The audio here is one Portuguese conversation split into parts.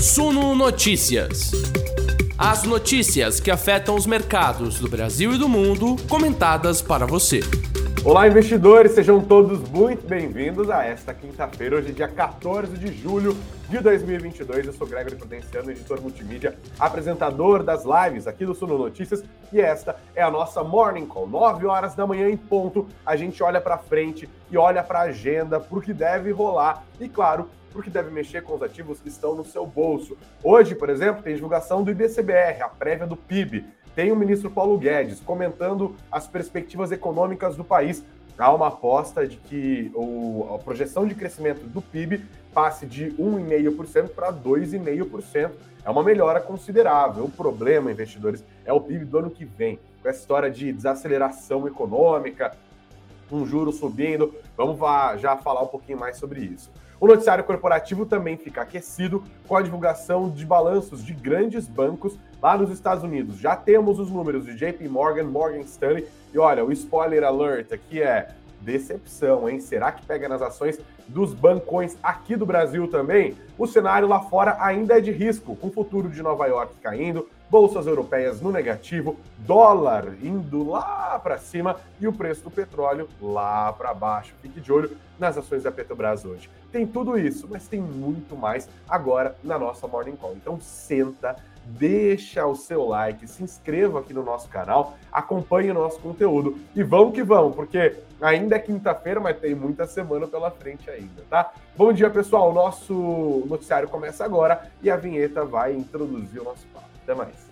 Suno Notícias. As notícias que afetam os mercados do Brasil e do mundo, comentadas para você. Olá, investidores, sejam todos muito bem-vindos a esta quinta-feira, hoje, dia 14 de julho de 2022. Eu sou Gregory Prudenciano, editor multimídia, apresentador das lives aqui do Suno Notícias, e esta é a nossa Morning Call. 9 horas da manhã em ponto, a gente olha para frente e olha para a agenda, para o que deve rolar e, claro, porque deve mexer com os ativos que estão no seu bolso. Hoje, por exemplo, tem divulgação do IBCBR, a prévia do PIB. Tem o ministro Paulo Guedes comentando as perspectivas econômicas do país. Há uma aposta de que o, a projeção de crescimento do PIB passe de 1,5% para 2,5%. É uma melhora considerável. O problema, investidores, é o PIB do ano que vem, com essa história de desaceleração econômica, um juro subindo. Vamos já falar um pouquinho mais sobre isso. O noticiário corporativo também fica aquecido com a divulgação de balanços de grandes bancos lá nos Estados Unidos. Já temos os números de JP Morgan, Morgan Stanley e olha, o spoiler alert aqui é decepção, hein? Será que pega nas ações dos bancões aqui do Brasil também? O cenário lá fora ainda é de risco, com o futuro de Nova York caindo, bolsas europeias no negativo, dólar indo lá para cima e o preço do petróleo lá para baixo. Fique de olho nas ações da Petrobras hoje. Tem tudo isso, mas tem muito mais agora na nossa Morning Call. Então senta, deixa o seu like, se inscreva aqui no nosso canal, acompanhe o nosso conteúdo e vamos que vamos, porque ainda é quinta-feira, mas tem muita semana pela frente ainda, tá? Bom dia, pessoal. O nosso noticiário começa agora e a vinheta vai introduzir o nosso papo. Até mais.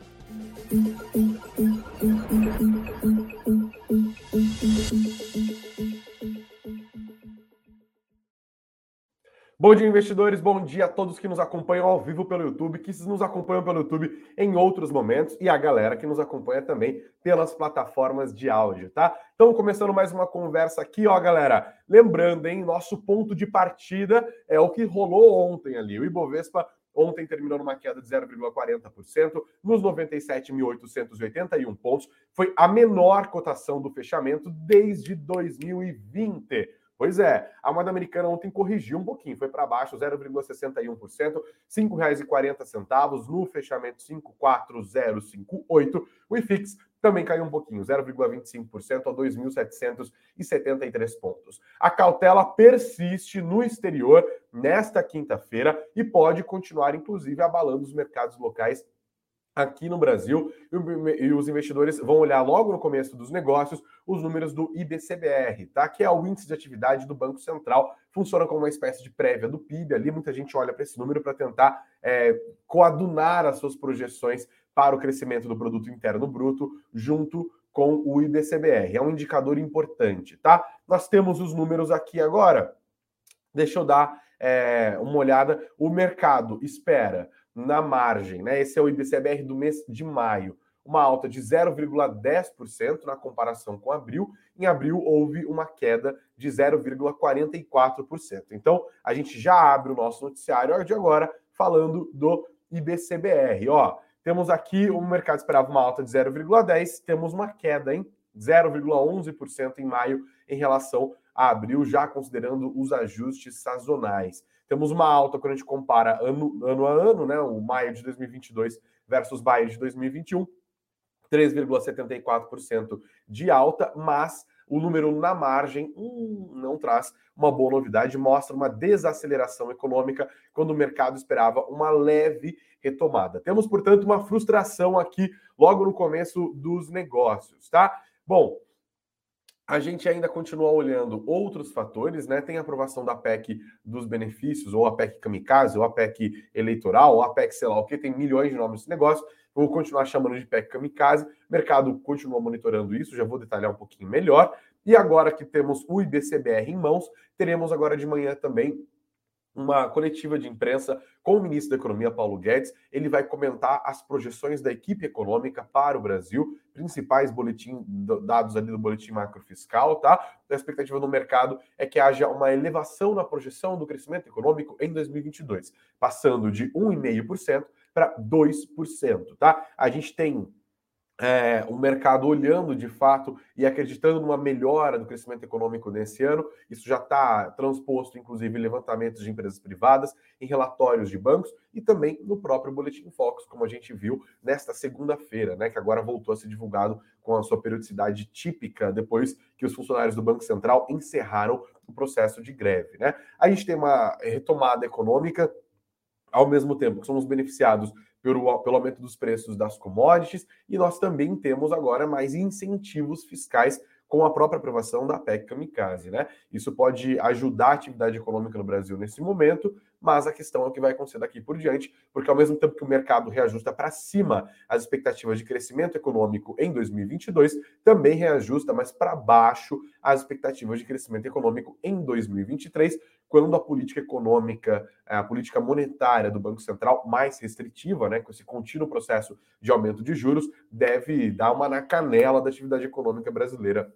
Bom dia, investidores. Bom dia a todos que nos acompanham ao vivo pelo YouTube, que nos acompanham pelo YouTube em outros momentos e a galera que nos acompanha também pelas plataformas de áudio, tá? Então, começando mais uma conversa aqui, ó, galera. Lembrando, hein, nosso ponto de partida é o que rolou ontem ali. O Ibovespa Ontem terminou numa queda de 0,40%, nos 97.881 pontos. Foi a menor cotação do fechamento desde 2020. Pois é, a moeda americana ontem corrigiu um pouquinho, foi para baixo 0,61%, R$ 5,40 no fechamento 54058. O IFIX também caiu um pouquinho, 0,25% a 2.773 pontos. A cautela persiste no exterior nesta quinta-feira e pode continuar, inclusive, abalando os mercados locais aqui no Brasil e os investidores vão olhar logo no começo dos negócios os números do IBCBR, tá? Que é o índice de atividade do Banco Central, funciona como uma espécie de prévia do PIB ali. Muita gente olha para esse número para tentar é, coadunar as suas projeções para o crescimento do produto interno bruto junto com o IBCBR. É um indicador importante, tá? Nós temos os números aqui agora. Deixa eu dar é, uma olhada. O mercado espera na margem, né? Esse é o IBCBR do mês de maio, uma alta de 0,10% na comparação com abril. Em abril houve uma queda de 0,44%. Então, a gente já abre o nosso noticiário de agora falando do IBCBR, ó. Temos aqui o mercado esperava uma alta de 0,10, temos uma queda em 0,11% em maio em relação a abril, já considerando os ajustes sazonais. Temos uma alta quando a gente compara ano, ano a ano, né? O maio de 2022 versus maio de 2021, 3,74% de alta, mas o número na margem hum, não traz uma boa novidade, mostra uma desaceleração econômica quando o mercado esperava uma leve retomada. Temos, portanto, uma frustração aqui logo no começo dos negócios, tá? Bom, a gente ainda continua olhando outros fatores, né? Tem a aprovação da PEC dos benefícios, ou a PEC kamikaze, ou a PEC eleitoral, ou a PEC sei lá o que, tem milhões de nomes nesse negócio. Vou continuar chamando de PEC kamikaze. O mercado continua monitorando isso, já vou detalhar um pouquinho melhor. E agora que temos o IBCBR em mãos, teremos agora de manhã também uma coletiva de imprensa com o ministro da Economia, Paulo Guedes. Ele vai comentar as projeções da equipe econômica para o Brasil, principais boletim, dados ali do boletim macrofiscal, tá? A expectativa no mercado é que haja uma elevação na projeção do crescimento econômico em 2022, passando de 1,5% para 2%, tá? A gente tem é, o mercado olhando de fato e acreditando numa melhora do crescimento econômico nesse ano. Isso já está transposto, inclusive, em levantamentos de empresas privadas, em relatórios de bancos e também no próprio Boletim Focus, como a gente viu nesta segunda-feira, né, que agora voltou a ser divulgado com a sua periodicidade típica depois que os funcionários do Banco Central encerraram o processo de greve. Né? A gente tem uma retomada econômica ao mesmo tempo que somos beneficiados pelo, pelo aumento dos preços das commodities, e nós também temos agora mais incentivos fiscais com a própria aprovação da PEC Kamikaze, né? Isso pode ajudar a atividade econômica no Brasil nesse momento, mas a questão é o que vai acontecer daqui por diante, porque ao mesmo tempo que o mercado reajusta para cima as expectativas de crescimento econômico em 2022, também reajusta mais para baixo as expectativas de crescimento econômico em 2023, quando a política econômica, a política monetária do Banco Central mais restritiva, né, com esse contínuo processo de aumento de juros, deve dar uma na canela da atividade econômica brasileira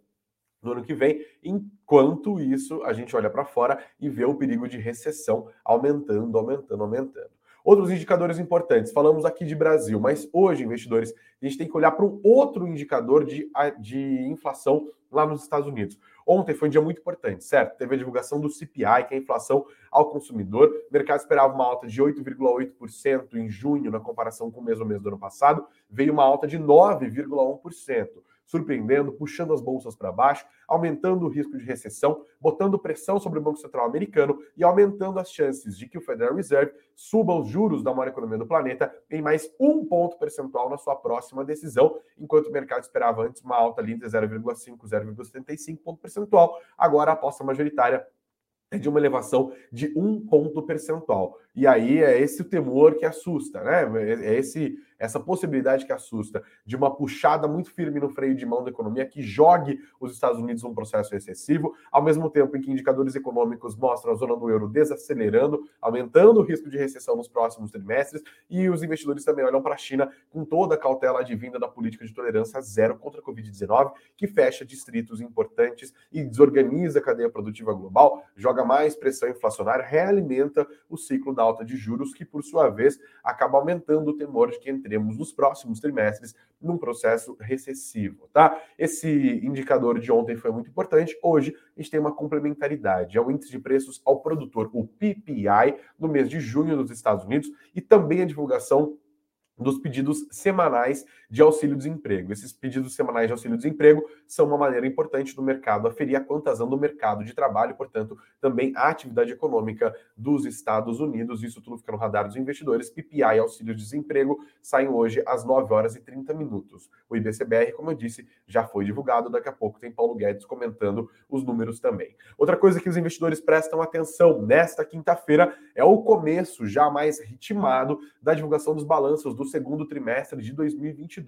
no ano que vem. Enquanto isso, a gente olha para fora e vê o perigo de recessão aumentando, aumentando, aumentando. Outros indicadores importantes, falamos aqui de Brasil, mas hoje, investidores, a gente tem que olhar para um outro indicador de, de inflação lá nos Estados Unidos. Ontem foi um dia muito importante, certo? Teve a divulgação do CPI, que é a inflação ao consumidor. O mercado esperava uma alta de 8,8% em junho, na comparação com o mesmo mês do ano passado. Veio uma alta de 9,1% surpreendendo, puxando as bolsas para baixo, aumentando o risco de recessão, botando pressão sobre o Banco Central americano e aumentando as chances de que o Federal Reserve suba os juros da maior economia do planeta em mais um ponto percentual na sua próxima decisão, enquanto o mercado esperava antes uma alta ali entre 0,5 e 0,75 ponto percentual. Agora a aposta majoritária é de uma elevação de um ponto percentual. E aí é esse o temor que assusta, né? É esse essa possibilidade que assusta de uma puxada muito firme no freio de mão da economia que jogue os Estados Unidos num processo recessivo, ao mesmo tempo em que indicadores econômicos mostram a zona do euro desacelerando, aumentando o risco de recessão nos próximos trimestres, e os investidores também olham para a China com toda a cautela advinda da política de tolerância zero contra a Covid-19, que fecha distritos importantes e desorganiza a cadeia produtiva global, joga mais pressão inflacionária, realimenta o ciclo da alta de juros, que por sua vez acaba aumentando o temor de que entre teremos nos próximos trimestres num processo recessivo, tá? Esse indicador de ontem foi muito importante. Hoje a gente tem uma complementaridade, é o índice de preços ao produtor, o PPI, no mês de junho nos Estados Unidos e também a divulgação dos pedidos semanais de auxílio-desemprego. Esses pedidos semanais de auxílio-desemprego são uma maneira importante do mercado aferir a quantização do mercado de trabalho, portanto, também a atividade econômica dos Estados Unidos. Isso tudo fica no radar dos investidores. PPI e auxílio-desemprego saem hoje às 9 horas e 30 minutos. O IBCBR, como eu disse, já foi divulgado. Daqui a pouco tem Paulo Guedes comentando os números também. Outra coisa que os investidores prestam atenção nesta quinta-feira é o começo já mais ritmado da divulgação dos balanços do segundo trimestre de 2022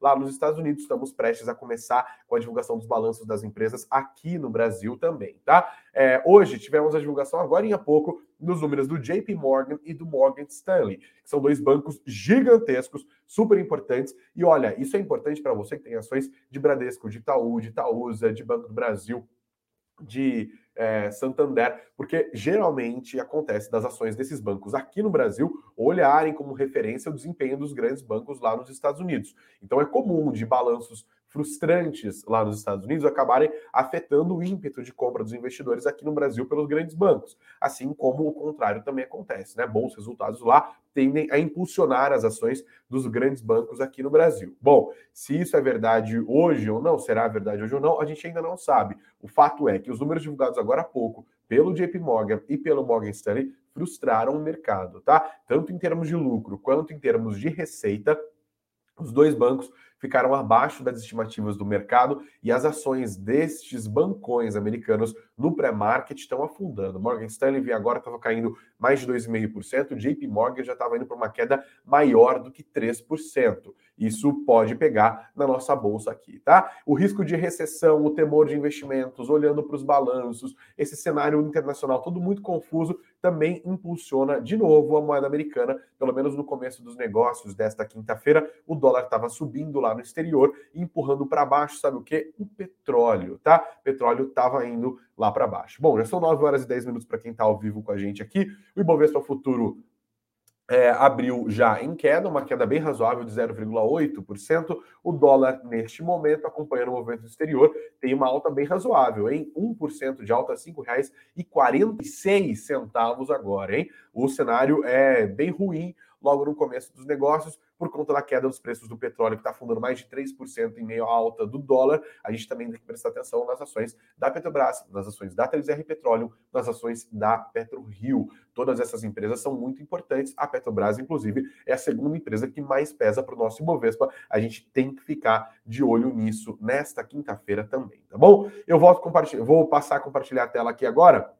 lá nos Estados Unidos. Estamos prestes a começar com a divulgação dos balanços das empresas aqui no Brasil também, tá? É, hoje tivemos a divulgação, agora em pouco, dos números do JP Morgan e do Morgan Stanley, que são dois bancos gigantescos, super importantes. E olha, isso é importante para você que tem ações de Bradesco, de Itaú, de Itaúsa, de Banco do Brasil, de é, Santander, porque geralmente acontece das ações desses bancos aqui no Brasil olharem como referência o desempenho dos grandes bancos lá nos Estados Unidos. Então é comum de balanços frustrantes lá nos Estados Unidos acabarem afetando o ímpeto de compra dos investidores aqui no Brasil pelos grandes bancos, assim como o contrário também acontece, né? Bons resultados lá tendem a impulsionar as ações dos grandes bancos aqui no Brasil. Bom, se isso é verdade hoje ou não, será verdade hoje ou não, a gente ainda não sabe. O fato é que os números divulgados agora há pouco pelo JP Morgan e pelo Morgan Stanley frustraram o mercado, tá? Tanto em termos de lucro quanto em termos de receita, os dois bancos ficaram abaixo das estimativas do mercado e as ações destes bancões americanos no pré-market estão afundando. Morgan Stanley agora estava caindo mais de 2,5%, JP Morgan já estava indo para uma queda maior do que 3%. Isso pode pegar na nossa bolsa aqui, tá? O risco de recessão, o temor de investimentos, olhando para os balanços, esse cenário internacional todo muito confuso, também impulsiona de novo a moeda americana, pelo menos no começo dos negócios desta quinta-feira, o dólar estava subindo lá no exterior, empurrando para baixo, sabe o que? O petróleo, tá? O petróleo estava indo lá para baixo. Bom, já são 9 horas e 10 minutos para quem está ao vivo com a gente aqui. O Ibovespa Futuro é, abriu já em queda, uma queda bem razoável de 0,8%. O dólar, neste momento, acompanhando o movimento exterior, tem uma alta bem razoável, em 1% de alta, R$ 5,46 agora, hein? O cenário é bem ruim logo no começo dos negócios, por conta da queda dos preços do petróleo, que está afundando mais de 3% em meio à alta do dólar. A gente também tem que prestar atenção nas ações da Petrobras, nas ações da 3R Petróleo, nas ações da PetroRio. Todas essas empresas são muito importantes. A Petrobras, inclusive, é a segunda empresa que mais pesa para o nosso Ibovespa. A gente tem que ficar de olho nisso nesta quinta-feira também, tá bom? Eu volto compartilhar, vou passar a compartilhar a tela aqui agora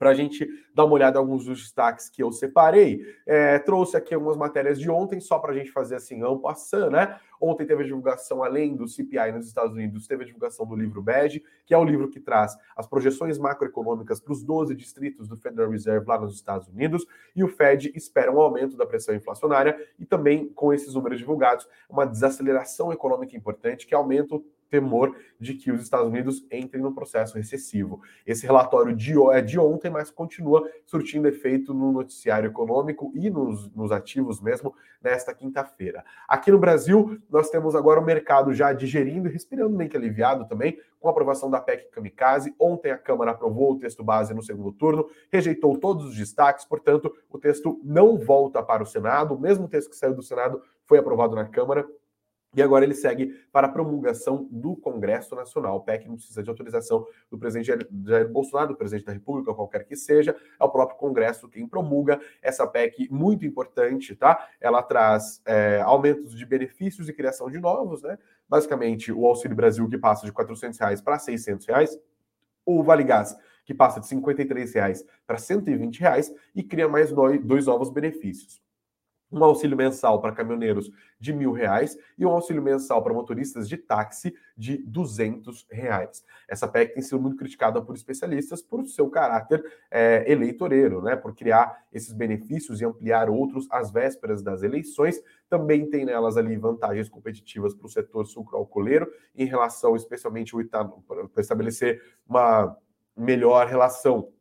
para a gente dar uma olhada em alguns dos destaques que eu separei. É, trouxe aqui algumas matérias de ontem, só para a gente fazer assim, um passando, né? Ontem teve a divulgação, além do CPI nos Estados Unidos, teve a divulgação do livro BED, que é o livro que traz as projeções macroeconômicas para os 12 distritos do Federal Reserve lá nos Estados Unidos, e o Fed espera um aumento da pressão inflacionária e também, com esses números divulgados, uma desaceleração econômica importante que aumenta o temor de que os Estados Unidos entrem no processo recessivo. Esse relatório de, é de ontem, mas continua surtindo efeito no noticiário econômico e nos, nos ativos mesmo nesta quinta-feira. Aqui no Brasil, nós temos agora o mercado já digerindo e respirando meio que aliviado também, com a aprovação da PEC Kamikaze. Ontem a Câmara aprovou o texto base no segundo turno, rejeitou todos os destaques, portanto, o texto não volta para o Senado. O mesmo texto que saiu do Senado foi aprovado na Câmara e agora ele segue para a promulgação do Congresso Nacional. O PEC não precisa de autorização do presidente Jair Bolsonaro, do presidente da República, qualquer que seja, é o próprio Congresso quem promulga essa PEC muito importante, tá? Ela traz é, aumentos de benefícios e criação de novos, né? Basicamente, o Auxílio Brasil que passa de 400 reais para 600 reais, o Vale Gás que passa de 53 reais para 120 reais e cria mais dois novos benefícios um auxílio mensal para caminhoneiros de mil reais e um auxílio mensal para motoristas de táxi de duzentos reais. Essa PEC tem sido muito criticada por especialistas por seu caráter é, eleitoreiro, né? Por criar esses benefícios e ampliar outros às vésperas das eleições. Também tem nelas ali vantagens competitivas para o setor sucroalcooleiro em relação, especialmente para estabelecer uma melhor relação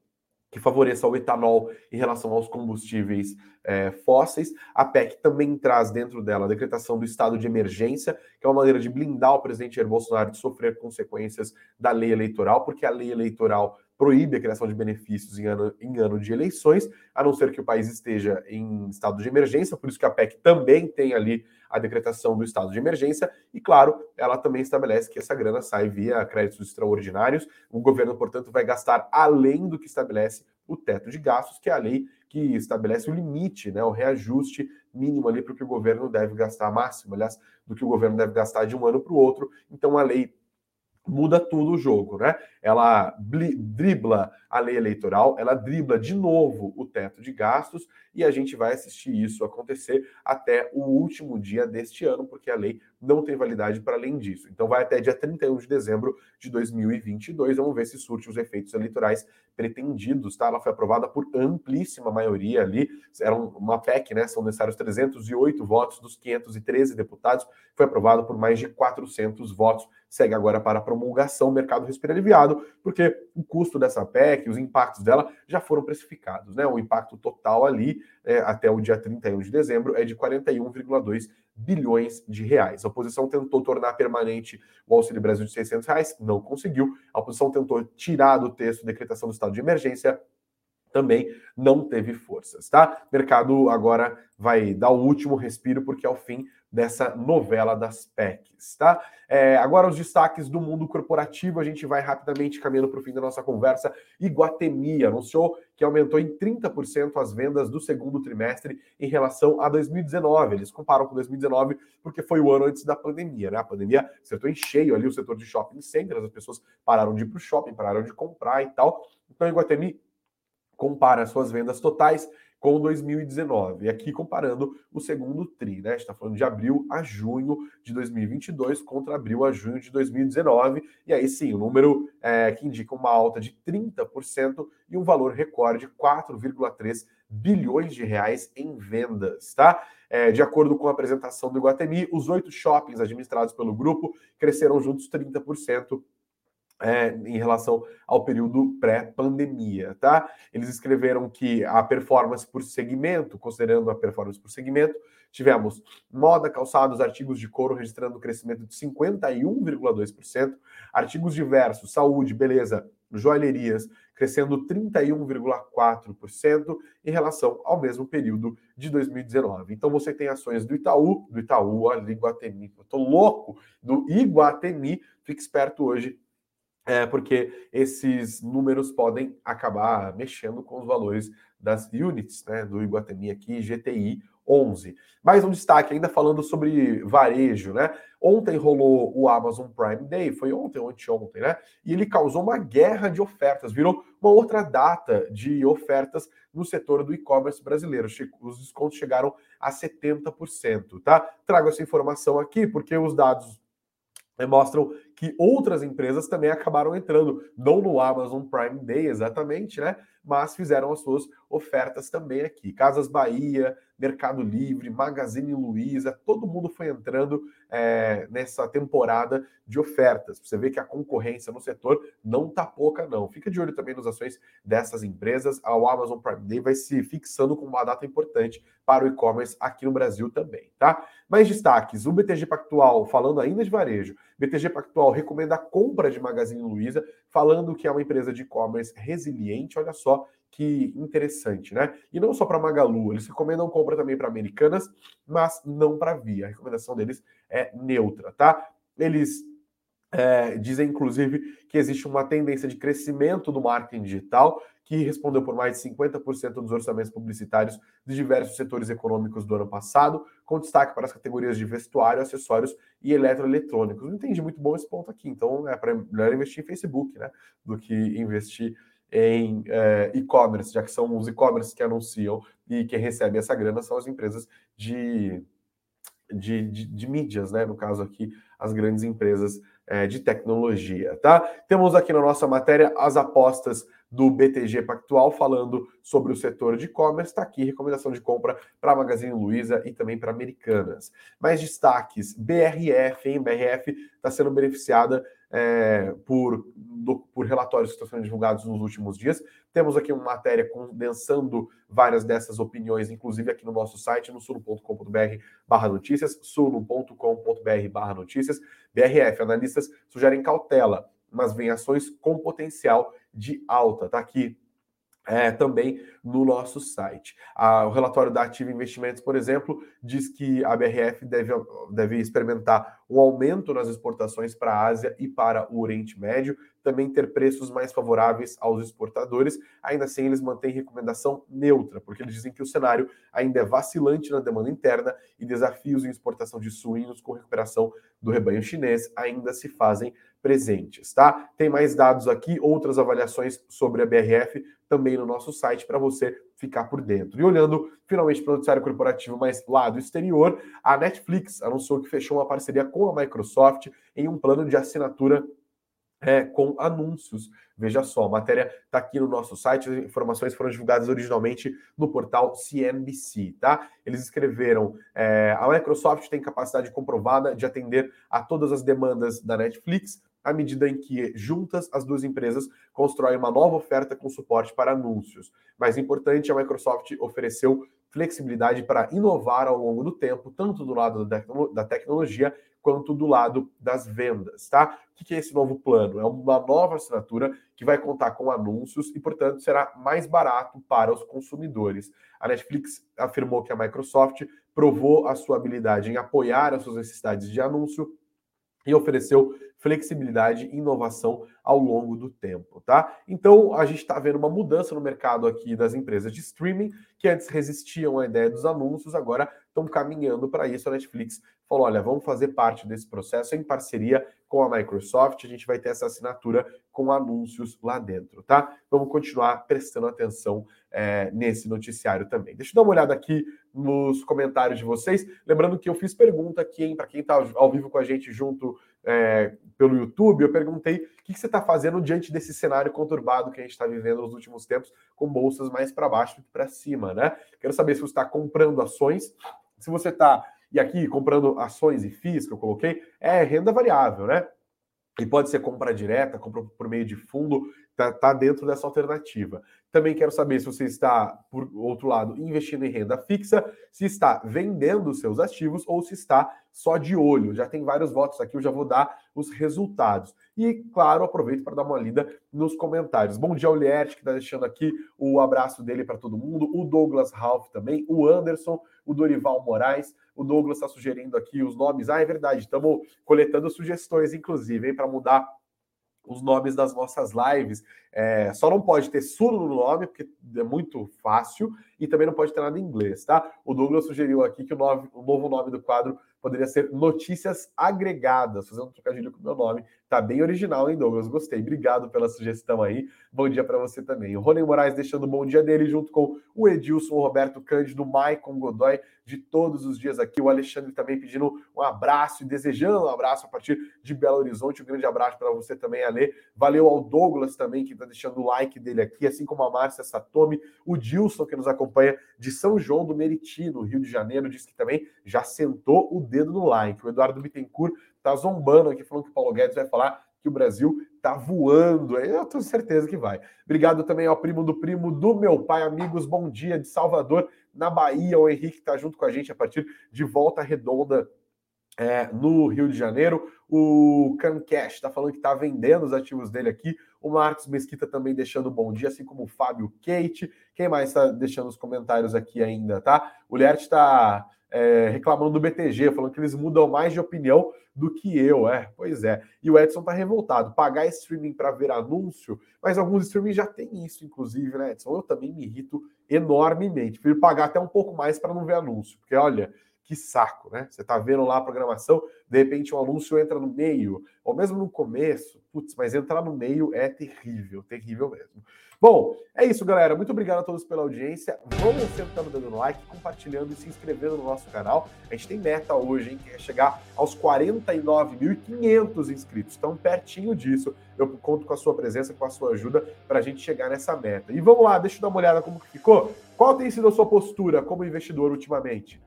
que favoreça o etanol em relação aos combustíveis é, fósseis. A PEC também traz dentro dela a decretação do estado de emergência, que é uma maneira de blindar o presidente Jair Bolsonaro de sofrer consequências da lei eleitoral, porque a lei eleitoral proíbe a criação de benefícios em ano, em ano de eleições, a não ser que o país esteja em estado de emergência, por isso que a PEC também tem ali a decretação do estado de emergência, e claro, ela também estabelece que essa grana sai via créditos extraordinários. O governo, portanto, vai gastar além do que estabelece o teto de gastos, que é a lei que estabelece o limite, né, o reajuste mínimo ali para o que o governo deve gastar, máximo, aliás, do que o governo deve gastar de um ano para o outro. Então a lei muda tudo o jogo, né? Ela dribla a lei eleitoral, ela dribla de novo o teto de gastos e a gente vai assistir isso acontecer até o último dia deste ano, porque a lei não tem validade para além disso. Então vai até dia 31 de dezembro de 2022. Vamos ver se surte os efeitos eleitorais pretendidos, tá? Ela foi aprovada por amplíssima maioria ali, era uma PEC, né? São necessários 308 votos dos 513 deputados, foi aprovada por mais de 400 votos. Segue agora para a promulgação, o mercado respira aliviado, porque o custo dessa PEC, os impactos dela já foram precificados, né? O impacto total ali é, até o dia 31 de dezembro é de 41,2 bilhões de reais. A oposição tentou tornar permanente o Auxílio Brasil de 600 reais, não conseguiu. A oposição tentou tirar do texto decretação do estado de emergência, também não teve forças, tá? O mercado agora vai dar o último respiro porque é o fim dessa novela das PECs, tá? É, agora os destaques do mundo corporativo, a gente vai rapidamente caminhando para o fim da nossa conversa. Iguatemi anunciou que aumentou em 30% as vendas do segundo trimestre em relação a 2019. Eles comparam com 2019 porque foi o ano antes da pandemia, né? A pandemia acertou em cheio ali o setor de shopping centers, as pessoas pararam de ir para o shopping, pararam de comprar e tal. Então, Iguatemi compara suas vendas totais com 2019. E aqui comparando o segundo TRI, né? A gente está falando de abril a junho de 2022 contra abril a junho de 2019. E aí sim, o um número é, que indica uma alta de 30% e um valor recorde de 4,3 bilhões de reais em vendas, tá? É, de acordo com a apresentação do Iguatemi, os oito shoppings administrados pelo grupo cresceram juntos 30% é, em relação ao período pré-pandemia, tá? Eles escreveram que a performance por segmento, considerando a performance por segmento, tivemos moda, calçados, artigos de couro registrando um crescimento de 51,2%, artigos diversos, saúde, beleza, joalherias crescendo 31,4% em relação ao mesmo período de 2019. Então você tem ações do Itaú, do Itaú, do Iguatemi, eu tô louco, do Iguatemi, fique esperto hoje é, porque esses números podem acabar mexendo com os valores das units, né, do Iguatemi aqui, GTI 11. Mais um destaque, ainda falando sobre varejo, né? Ontem rolou o Amazon Prime Day, foi ontem ou anteontem, né? E ele causou uma guerra de ofertas, virou uma outra data de ofertas no setor do e-commerce brasileiro. Os descontos chegaram a 70%, tá? Trago essa informação aqui porque os dados né, mostram que outras empresas também acabaram entrando, não no Amazon Prime Day exatamente, né? Mas fizeram as suas ofertas também aqui. Casas Bahia, Mercado Livre, Magazine Luiza, todo mundo foi entrando é, nessa temporada de ofertas. Você vê que a concorrência no setor não tá pouca, não. Fica de olho também nas ações dessas empresas. A Amazon Prime Day vai se fixando como uma data importante para o e-commerce aqui no Brasil também, tá? Mais destaques: o BTG Pactual, falando ainda de varejo, BTG Pactual recomenda a compra de Magazine Luiza, falando que é uma empresa de e-commerce resiliente. Olha só que interessante, né? E não só para Magalu, eles recomendam compra também para Americanas, mas não para Via. A recomendação deles é neutra, tá? Eles é, dizem, inclusive, que existe uma tendência de crescimento do marketing digital, que respondeu por mais de 50% dos orçamentos publicitários de diversos setores econômicos do ano passado, com destaque para as categorias de vestuário, acessórios e eletroeletrônicos. Não entendi muito bom esse ponto aqui, então é para melhor investir em Facebook, né, do que investir em é, e-commerce, já que são os e-commerce que anunciam e quem recebe essa grana são as empresas de, de, de, de mídias, né? No caso aqui, as grandes empresas é, de tecnologia, tá? Temos aqui na nossa matéria as apostas do BTG Pactual falando sobre o setor de e-commerce. Está aqui recomendação de compra para Magazine Luiza e também para Americanas. Mais destaques: BRF, hein? BRF está sendo beneficiada é, por, do, por relatórios que estão sendo divulgados nos últimos dias. Temos aqui uma matéria condensando várias dessas opiniões, inclusive aqui no nosso site, no suno.com.br barra notícias, suno.com.br barra notícias. BRF, analistas sugerem cautela, mas vem ações com potencial de alta. Tá aqui é, também no nosso site. Ah, o relatório da Ativa Investimentos, por exemplo, diz que a BRF deve, deve experimentar um aumento nas exportações para a Ásia e para o Oriente Médio, também ter preços mais favoráveis aos exportadores. Ainda assim, eles mantêm recomendação neutra, porque eles dizem que o cenário ainda é vacilante na demanda interna e desafios em exportação de suínos com recuperação do rebanho chinês ainda se fazem presentes, tá? Tem mais dados aqui, outras avaliações sobre a BRF também no nosso site para você ficar por dentro. E olhando finalmente para o noticiário corporativo, mas lá do exterior, a Netflix anunciou que fechou uma parceria com a Microsoft em um plano de assinatura é, com anúncios. Veja só, a matéria está aqui no nosso site, as informações foram divulgadas originalmente no portal CNBC, tá? Eles escreveram: é, a Microsoft tem capacidade comprovada de atender a todas as demandas da Netflix, à medida em que, juntas, as duas empresas constroem uma nova oferta com suporte para anúncios. Mais importante, a Microsoft ofereceu flexibilidade para inovar ao longo do tempo, tanto do lado da tecnologia quanto do lado das vendas, tá? O que é esse novo plano? É uma nova assinatura que vai contar com anúncios e, portanto, será mais barato para os consumidores. A Netflix afirmou que a Microsoft provou a sua habilidade em apoiar as suas necessidades de anúncio e ofereceu flexibilidade e inovação ao longo do tempo, tá? Então a gente está vendo uma mudança no mercado aqui das empresas de streaming que antes resistiam à ideia dos anúncios, agora estão caminhando para isso. A Netflix falou: olha, vamos fazer parte desse processo em parceria com a Microsoft. A gente vai ter essa assinatura com anúncios lá dentro, tá? Vamos continuar prestando atenção é, nesse noticiário também. Deixa eu dar uma olhada aqui nos comentários de vocês. Lembrando que eu fiz pergunta aqui, para quem está ao vivo com a gente junto é, pelo YouTube, eu perguntei o que, você está fazendo diante desse cenário conturbado que a gente está vivendo nos últimos tempos, com bolsas mais para baixo que para cima, né? Quero saber se você está comprando ações, se você está, e aqui comprando ações e FIIs que eu coloquei, é renda variável, né? e pode ser compra direta, compra por meio de fundo, está tá dentro dessa alternativa. Também quero saber se você está, por outro lado, investindo em renda fixa, se está vendendo seus ativos ou se está só de olho. Já tem vários votos aqui, eu já vou dar os resultados. E, claro, aproveito para dar uma lida nos comentários. Bom dia, Olierte, que está deixando aqui o abraço dele para todo mundo, o Douglas Ralph também, o Anderson, o Dorival Moraes, o Douglas está sugerindo aqui os nomes. Ah, é verdade, estamos coletando sugestões, inclusive, para mudar os nomes das nossas lives. É, só não pode ter Suno no nome, porque é muito fácil, e também não pode ter nada em inglês, tá? O Douglas sugeriu aqui que o, nome, o novo nome do quadro poderia ser Notícias Agregadas, fazendo um trocadilho com o meu nome. Tá bem original, hein, Douglas? Gostei. Obrigado pela sugestão aí. Bom dia para você também. O Rony Moraes deixando o bom dia dele, junto com o Edilson, o Roberto Cândido, o Maicon Godoy, de todos os dias aqui. O Alexandre também pedindo um abraço e desejando um abraço a partir de Belo Horizonte. Um grande abraço para você também, Ale. Valeu ao Douglas também, que está deixando o like dele aqui, assim como a Márcia Satomi, o Dilson, que nos acompanha de São João do Meriti, no Rio de Janeiro, disse que também já sentou o dedo no like. O Eduardo Bittencourt tá zombando aqui, falando que o Paulo Guedes vai falar que o Brasil tá voando. Eu tenho certeza que vai. Obrigado também ao primo do primo do meu pai, amigos. Bom dia de Salvador, na Bahia. O Henrique está junto com a gente a partir de Volta Redonda. É, no Rio de Janeiro, o Cancash está falando que está vendendo os ativos dele aqui. O Marcos Mesquita também deixando bom dia, assim como o Fábio Kate. Quem mais está deixando os comentários aqui ainda, tá? O Lert está é, reclamando do BTG, falando que eles mudam mais de opinião do que eu. É, pois é. E o Edson tá revoltado. Pagar streaming para ver anúncio, mas alguns streaming já tem isso, inclusive, né, Edson? Eu também me irrito enormemente. Prefiro pagar até um pouco mais para não ver anúncio, porque olha. Que saco, né? Você tá vendo lá a programação, de repente um anúncio entra no meio, ou mesmo no começo, putz, mas entrar no meio é terrível, terrível mesmo. Bom, é isso, galera. Muito obrigado a todos pela audiência. Vamos sentando dando like, compartilhando e se inscrevendo no nosso canal. A gente tem meta hoje, hein, que é chegar aos 49.500 inscritos. Então, pertinho disso, eu conto com a sua presença, com a sua ajuda para a gente chegar nessa meta. E vamos lá, deixa eu dar uma olhada como que ficou. Qual tem sido a sua postura como investidor ultimamente?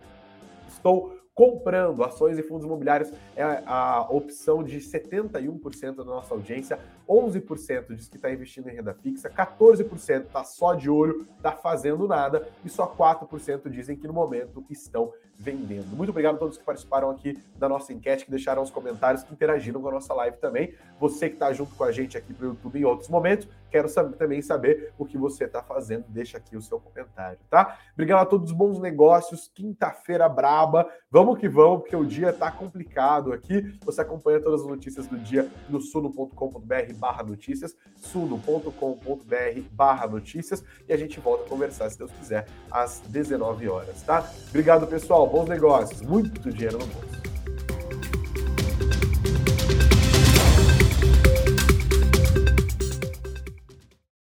Estou comprando ações e fundos imobiliários é a opção de 71% da nossa audiência, 11% diz que está investindo em renda fixa, 14% está só de olho, está fazendo nada e só 4% dizem que no momento estão vendendo. Muito obrigado a todos que participaram aqui da nossa enquete, que deixaram os comentários, que interagiram com a nossa live também. Você que está junto com a gente aqui para o YouTube em outros momentos, quero saber, também saber o que você está fazendo. Deixa aqui o seu comentário, tá? Obrigado a todos, bons negócios. Quinta-feira braba. Vamos que vamos, porque o dia está complicado aqui. Você acompanha todas as notícias do dia no suno.com.br barra notícias, suno.com.br barra notícias, e a gente volta a conversar, se Deus quiser, às 19 horas, tá? Obrigado, pessoal bons negócios, muito dinheiro no bolso.